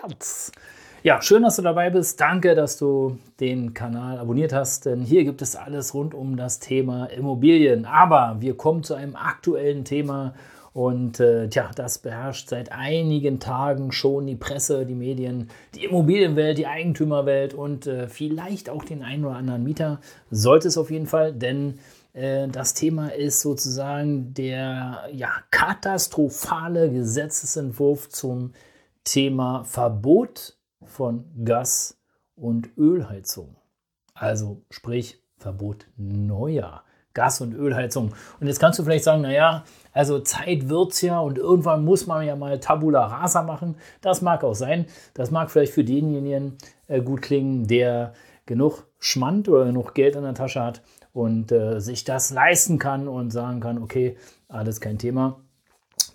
Herz. Ja, schön, dass du dabei bist. Danke, dass du den Kanal abonniert hast, denn hier gibt es alles rund um das Thema Immobilien. Aber wir kommen zu einem aktuellen Thema und äh, tja, das beherrscht seit einigen Tagen schon die Presse, die Medien, die Immobilienwelt, die Eigentümerwelt und äh, vielleicht auch den einen oder anderen Mieter. Sollte es auf jeden Fall, denn äh, das Thema ist sozusagen der ja, katastrophale Gesetzesentwurf zum Thema Verbot von Gas- und Ölheizung. Also sprich Verbot neuer Gas- und Ölheizung. Und jetzt kannst du vielleicht sagen, naja, also Zeit wird es ja und irgendwann muss man ja mal Tabula Rasa machen. Das mag auch sein. Das mag vielleicht für denjenigen äh, gut klingen, der genug Schmand oder genug Geld in der Tasche hat und äh, sich das leisten kann und sagen kann, okay, alles kein Thema.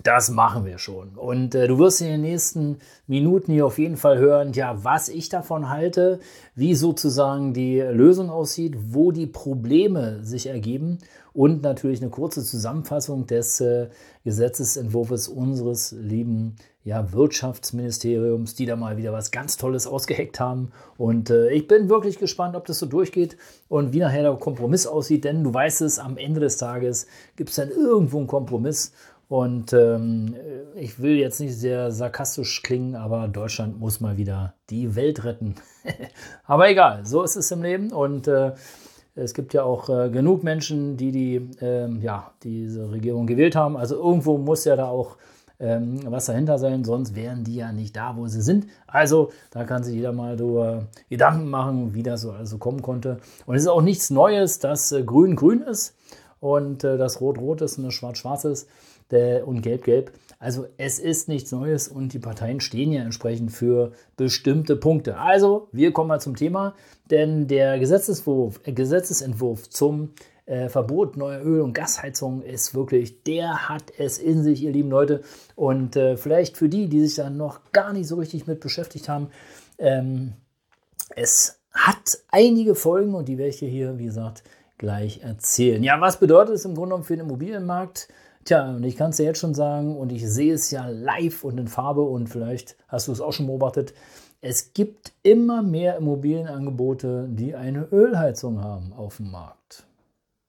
Das machen wir schon. Und äh, du wirst in den nächsten Minuten hier auf jeden Fall hören, ja, was ich davon halte, wie sozusagen die Lösung aussieht, wo die Probleme sich ergeben und natürlich eine kurze Zusammenfassung des äh, Gesetzesentwurfs unseres lieben ja, Wirtschaftsministeriums, die da mal wieder was ganz Tolles ausgeheckt haben. Und äh, ich bin wirklich gespannt, ob das so durchgeht und wie nachher der Kompromiss aussieht, denn du weißt es, am Ende des Tages gibt es dann irgendwo einen Kompromiss. Und ähm, ich will jetzt nicht sehr sarkastisch klingen, aber Deutschland muss mal wieder die Welt retten. aber egal, so ist es im Leben. Und äh, es gibt ja auch äh, genug Menschen, die, die ähm, ja, diese Regierung gewählt haben. Also irgendwo muss ja da auch ähm, was dahinter sein, sonst wären die ja nicht da, wo sie sind. Also da kann sich jeder mal darüber Gedanken machen, wie das so also kommen konnte. Und es ist auch nichts Neues, dass äh, grün grün ist und äh, das rot rot ist und das schwarz schwarz ist und Gelb-Gelb. Also es ist nichts Neues und die Parteien stehen ja entsprechend für bestimmte Punkte. Also wir kommen mal zum Thema, denn der Gesetzesentwurf, äh, Gesetzesentwurf zum äh, Verbot neuer Öl- und Gasheizungen ist wirklich, der hat es in sich, ihr lieben Leute. Und äh, vielleicht für die, die sich da noch gar nicht so richtig mit beschäftigt haben, ähm, es hat einige Folgen und die werde ich hier, wie gesagt, gleich erzählen. Ja, was bedeutet es im Grunde genommen für den Immobilienmarkt? Tja, und ich kann es dir jetzt schon sagen, und ich sehe es ja live und in Farbe, und vielleicht hast du es auch schon beobachtet, es gibt immer mehr Immobilienangebote, die eine Ölheizung haben auf dem Markt.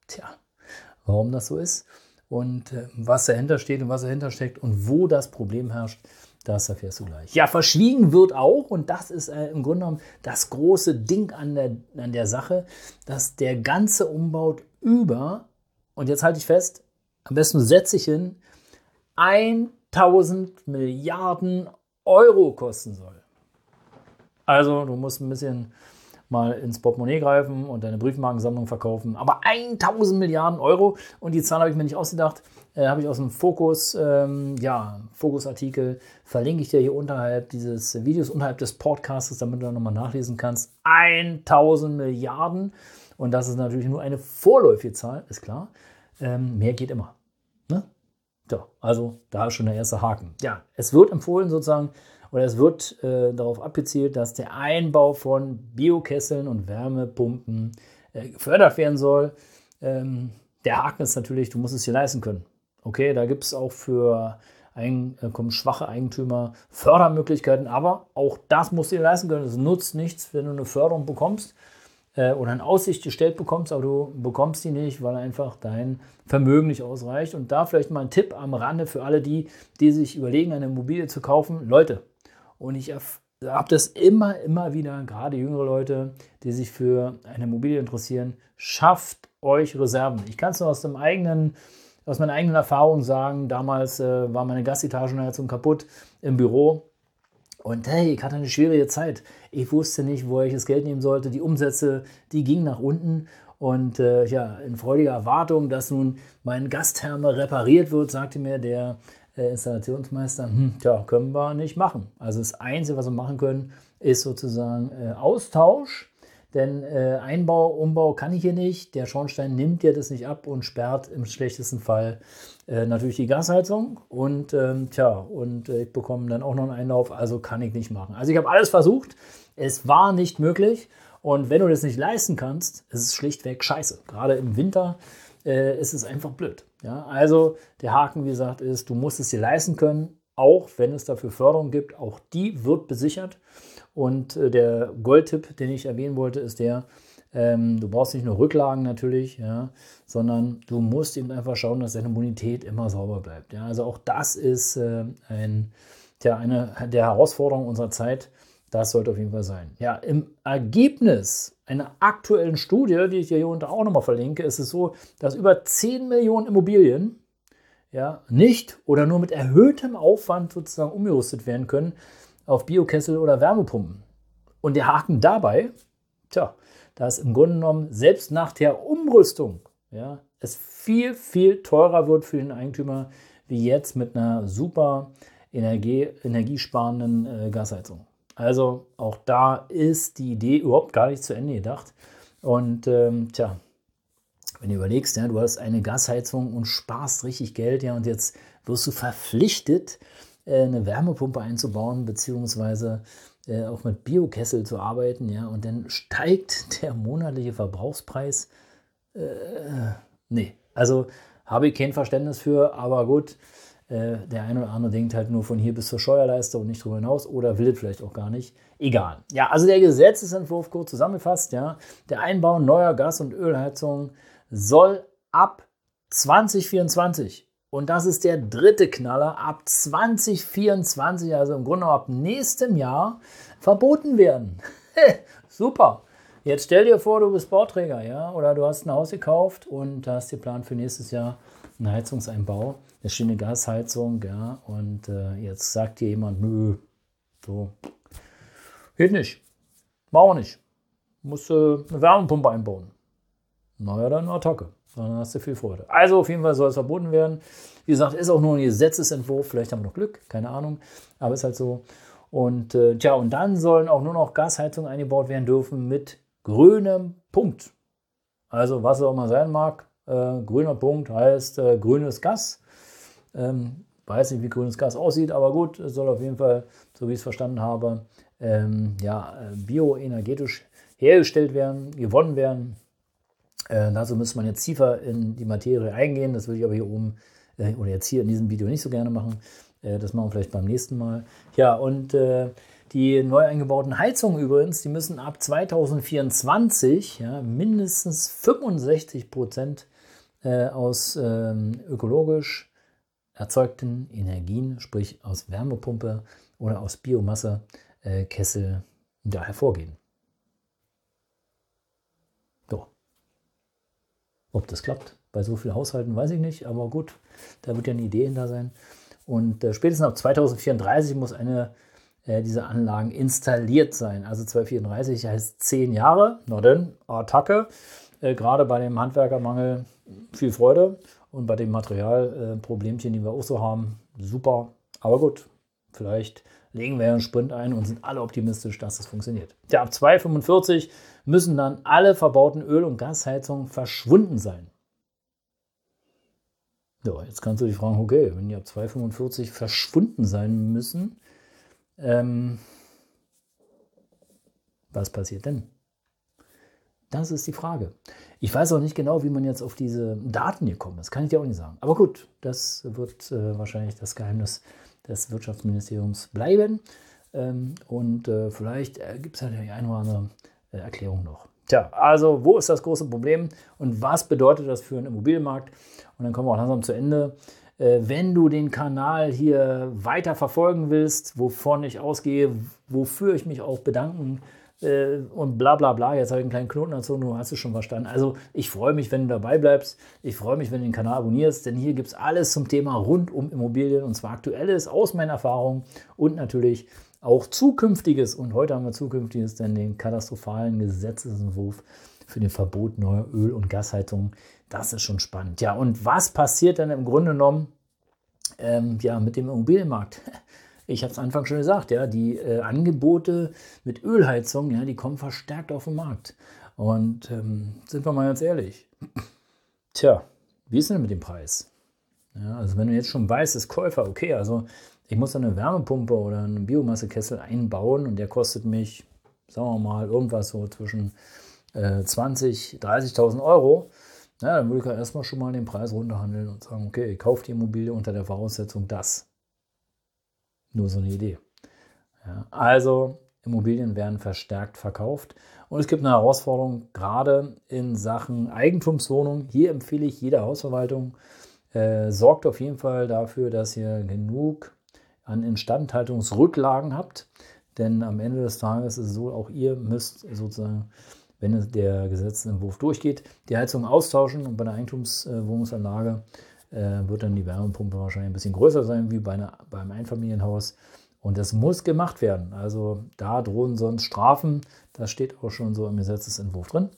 Tja, warum das so ist und äh, was dahinter steht und was dahinter steckt und wo das Problem herrscht, das erfährst du gleich. Ja, verschwiegen wird auch, und das ist äh, im Grunde genommen das große Ding an der, an der Sache, dass der ganze Umbau über, und jetzt halte ich fest, am besten setze ich hin, 1000 Milliarden Euro kosten soll. Also du musst ein bisschen mal ins Portemonnaie greifen und deine Briefmarkensammlung verkaufen. Aber 1000 Milliarden Euro und die Zahl habe ich mir nicht ausgedacht, äh, habe ich aus dem Fokus, ähm, ja, Fokus-Artikel, verlinke ich dir hier unterhalb dieses Videos, unterhalb des Podcasts, damit du nochmal nachlesen kannst. 1000 Milliarden und das ist natürlich nur eine vorläufige Zahl, ist klar. Ähm, mehr geht immer. So, also da ist schon der erste Haken. Ja, es wird empfohlen sozusagen, oder es wird äh, darauf abgezielt, dass der Einbau von Biokesseln und Wärmepumpen äh, gefördert werden soll. Ähm, der Haken ist natürlich, du musst es dir leisten können. Okay, da gibt es auch für einkommensschwache Eigentümer Fördermöglichkeiten, aber auch das musst du dir leisten können. Es nutzt nichts, wenn du eine Förderung bekommst äh, oder in Aussicht gestellt bekommst, aber du bekommst die nicht, weil einfach dein Vermögen nicht ausreicht. Und da vielleicht mal ein Tipp am Rande für alle die, die sich überlegen, eine Immobilie zu kaufen. Leute, und ich habe das immer, immer wieder, gerade jüngere Leute, die sich für eine Immobilie interessieren, schafft euch Reserven. Ich kann es nur aus dem eigenen aus meiner eigenen Erfahrung sagen, damals äh, war meine Gasetagenheizung kaputt im Büro und hey, ich hatte eine schwierige Zeit. Ich wusste nicht, wo ich das Geld nehmen sollte. Die Umsätze, die gingen nach unten. Und äh, ja, in freudiger Erwartung, dass nun mein Gastherme repariert wird, sagte mir der äh, Installationsmeister, hm, tja, können wir nicht machen. Also das Einzige, was wir machen können, ist sozusagen äh, Austausch. Denn äh, Einbau, Umbau kann ich hier nicht. Der Schornstein nimmt ja das nicht ab und sperrt im schlechtesten Fall äh, natürlich die Gasheizung. Und ähm, tja, und äh, ich bekomme dann auch noch einen Einlauf, also kann ich nicht machen. Also ich habe alles versucht. Es war nicht möglich. Und wenn du das nicht leisten kannst, ist es schlichtweg scheiße. Gerade im Winter äh, ist es einfach blöd. Ja? Also der Haken, wie gesagt, ist, du musst es dir leisten können, auch wenn es dafür Förderung gibt. Auch die wird besichert. Und äh, der Goldtipp, den ich erwähnen wollte, ist der, ähm, du brauchst nicht nur Rücklagen natürlich, ja, sondern du musst eben einfach schauen, dass deine Bonität immer sauber bleibt. Ja. Also auch das ist äh, ein, tja, eine der Herausforderungen unserer Zeit. Das sollte auf jeden Fall sein. Ja, im Ergebnis einer aktuellen Studie, die ich hier unten auch nochmal verlinke, ist es so, dass über 10 Millionen Immobilien ja, nicht oder nur mit erhöhtem Aufwand sozusagen umgerüstet werden können auf Biokessel oder Wärmepumpen. Und der Haken dabei, tja, dass im Grunde genommen selbst nach der Umrüstung ja, es viel, viel teurer wird für den Eigentümer wie jetzt mit einer super Energie, energiesparenden äh, Gasheizung. Also auch da ist die Idee überhaupt gar nicht zu Ende gedacht. Und ähm, tja, wenn du überlegst, ja, du hast eine Gasheizung und sparst richtig Geld, ja, und jetzt wirst du verpflichtet, eine Wärmepumpe einzubauen, beziehungsweise äh, auch mit Biokessel zu arbeiten, ja, und dann steigt der monatliche Verbrauchspreis. Äh, nee, also habe ich kein Verständnis für, aber gut, äh, der eine oder andere denkt halt nur von hier bis zur Steuerleiste und nicht darüber hinaus oder will es vielleicht auch gar nicht. Egal. Ja, also der Gesetzesentwurf kurz zusammengefasst, ja, der Einbau neuer Gas- und Ölheizungen soll ab 2024 und das ist der dritte Knaller ab 2024, also im Grunde ab nächstem Jahr, verboten werden. Super. Jetzt stell dir vor, du bist Bauträger, ja, oder du hast ein Haus gekauft und hast den Plan für nächstes Jahr einen Heizungseinbau, eine schöne Gasheizung, ja, und äh, jetzt sagt dir jemand, nö, so, geht nicht, machen wir nicht, musst äh, eine Wärmepumpe einbauen. Naja, dann Attacke. Dann hast du viel Freude. Also auf jeden Fall soll es verboten werden. Wie gesagt, ist auch nur ein Gesetzesentwurf. Vielleicht haben wir noch Glück, keine Ahnung. Aber ist halt so. Und äh, tja, und dann sollen auch nur noch Gasheizungen eingebaut werden dürfen mit grünem Punkt. Also was auch mal sein mag, äh, grüner Punkt heißt äh, grünes Gas. Ähm, weiß nicht, wie grünes Gas aussieht, aber gut, es soll auf jeden Fall, so wie ich es verstanden habe, ähm, ja, äh, bioenergetisch hergestellt werden, gewonnen werden. Äh, dazu müsste man jetzt tiefer in die Materie eingehen. Das würde ich aber hier oben äh, oder jetzt hier in diesem Video nicht so gerne machen. Äh, das machen wir vielleicht beim nächsten Mal. Ja, und äh, die neu eingebauten Heizungen übrigens, die müssen ab 2024 ja, mindestens 65 Prozent äh, aus ähm, ökologisch erzeugten Energien, sprich aus Wärmepumpe oder aus Biomasse, Kessel, da hervorgehen. Ob das klappt bei so vielen Haushalten, weiß ich nicht, aber gut, da wird ja eine Idee hinter sein. Und äh, spätestens ab 2034 muss eine äh, dieser Anlagen installiert sein. Also 2034 heißt 10 Jahre. Na denn, Attacke. Äh, gerade bei dem Handwerkermangel viel Freude und bei dem Materialproblemchen, die wir auch so haben, super. Aber gut, vielleicht legen wir einen Sprint ein und sind alle optimistisch, dass das funktioniert. Ja, ab 2045 müssen dann alle verbauten Öl- und Gasheizungen verschwunden sein. Ja, jetzt kannst du dich fragen, okay, wenn die ab 245 verschwunden sein müssen, ähm, was passiert denn? Das ist die Frage. Ich weiß auch nicht genau, wie man jetzt auf diese Daten kommt. Das kann ich dir auch nicht sagen. Aber gut, das wird äh, wahrscheinlich das Geheimnis des Wirtschaftsministeriums bleiben. Ähm, und äh, vielleicht äh, gibt es ja die eine oder andere äh, Erklärung noch. Tja, also wo ist das große Problem und was bedeutet das für einen Immobilienmarkt? Und dann kommen wir auch langsam zu Ende. Wenn du den Kanal hier weiter verfolgen willst, wovon ich ausgehe, wofür ich mich auch bedanken äh, und bla bla bla. Jetzt habe ich einen kleinen Knoten dazu, du hast es schon verstanden. Also ich freue mich, wenn du dabei bleibst. Ich freue mich, wenn du den Kanal abonnierst, denn hier gibt es alles zum Thema rund um Immobilien und zwar aktuelles aus meiner Erfahrung und natürlich auch zukünftiges. Und heute haben wir zukünftiges, denn den katastrophalen Gesetzesentwurf für den Verbot neuer Öl- und Gasheizungen. Das ist schon spannend. Ja, und was passiert dann im Grunde genommen ähm, ja, mit dem Immobilienmarkt. Ich habe es Anfang schon gesagt, ja, die äh, Angebote mit Ölheizung, ja, die kommen verstärkt auf den Markt. Und ähm, sind wir mal ganz ehrlich, tja, wie ist denn mit dem Preis? Ja, also wenn du jetzt schon weißt, ist Käufer, okay, also ich muss eine Wärmepumpe oder einen Biomassekessel einbauen und der kostet mich, sagen wir mal, irgendwas so zwischen äh, 20.000, 30.000 Euro, ja, dann würde ich ja erstmal schon mal den Preis runterhandeln und sagen, okay, ich kaufe die Immobilie unter der Voraussetzung das. Nur so eine Idee. Ja, also Immobilien werden verstärkt verkauft. Und es gibt eine Herausforderung, gerade in Sachen Eigentumswohnung. Hier empfehle ich jeder Hausverwaltung, äh, sorgt auf jeden Fall dafür, dass ihr genug an Instandhaltungsrücklagen habt. Denn am Ende des Tages ist es so, auch ihr müsst sozusagen wenn der Gesetzentwurf durchgeht, die Heizung austauschen und bei einer Eigentumswohnungsanlage äh, wird dann die Wärmepumpe wahrscheinlich ein bisschen größer sein wie bei einer, beim Einfamilienhaus. Und das muss gemacht werden. Also da drohen sonst Strafen. Das steht auch schon so im Gesetzentwurf drin.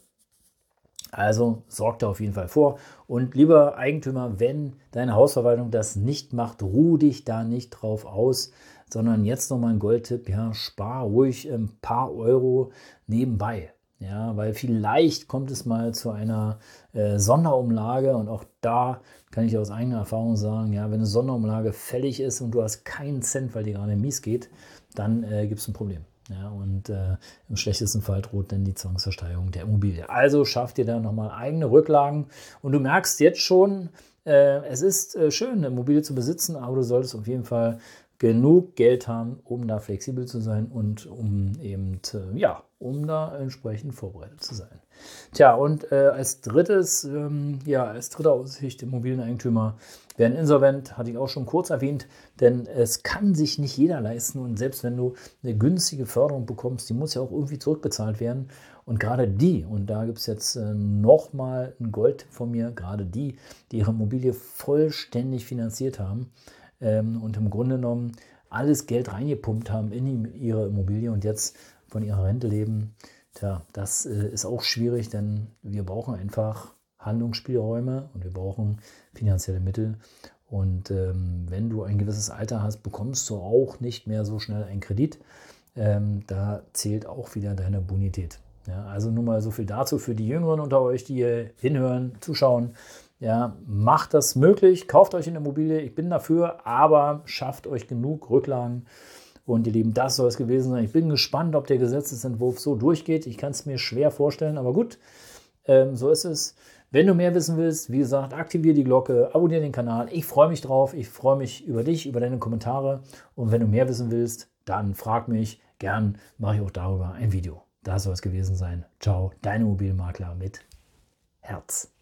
Also sorgt da auf jeden Fall vor. Und lieber Eigentümer, wenn deine Hausverwaltung das nicht macht, ruh dich da nicht drauf aus, sondern jetzt nochmal ein Goldtipp, ja, spar ruhig ein paar Euro nebenbei. Ja, weil vielleicht kommt es mal zu einer äh, Sonderumlage und auch da kann ich aus eigener Erfahrung sagen, ja, wenn eine Sonderumlage fällig ist und du hast keinen Cent, weil die gerade mies geht, dann äh, gibt es ein Problem. Ja, und äh, im schlechtesten Fall droht dann die Zwangsversteigerung der Immobilie. Also schaff dir da nochmal eigene Rücklagen und du merkst jetzt schon, äh, es ist äh, schön, eine Immobilie zu besitzen, aber du solltest auf jeden Fall genug Geld haben, um da flexibel zu sein und um eben, ja, um da entsprechend vorbereitet zu sein. Tja, und äh, als drittes, ähm, ja, als dritte Aussicht, Immobilieneigentümer werden insolvent, hatte ich auch schon kurz erwähnt, denn es kann sich nicht jeder leisten und selbst wenn du eine günstige Förderung bekommst, die muss ja auch irgendwie zurückbezahlt werden. Und gerade die, und da gibt es jetzt äh, nochmal ein Gold von mir, gerade die, die ihre Immobilie vollständig finanziert haben, ähm, und im Grunde genommen alles Geld reingepumpt haben in ihre Immobilie und jetzt von ihrer Rente leben. Tja, das äh, ist auch schwierig, denn wir brauchen einfach Handlungsspielräume und wir brauchen finanzielle Mittel. Und ähm, wenn du ein gewisses Alter hast, bekommst du auch nicht mehr so schnell einen Kredit. Ähm, da zählt auch wieder deine Bonität. Ja, also nur mal so viel dazu für die Jüngeren unter euch, die hier hinhören, zuschauen. Ja, macht das möglich, kauft euch eine Immobilie, ich bin dafür, aber schafft euch genug Rücklagen. Und ihr Lieben, das soll es gewesen sein. Ich bin gespannt, ob der Gesetzesentwurf so durchgeht. Ich kann es mir schwer vorstellen, aber gut, ähm, so ist es. Wenn du mehr wissen willst, wie gesagt, aktiviere die Glocke, abonniere den Kanal. Ich freue mich drauf. Ich freue mich über dich, über deine Kommentare. Und wenn du mehr wissen willst, dann frag mich. Gern mache ich auch darüber ein Video. Das soll es gewesen sein. Ciao, dein Immobilienmakler mit Herz.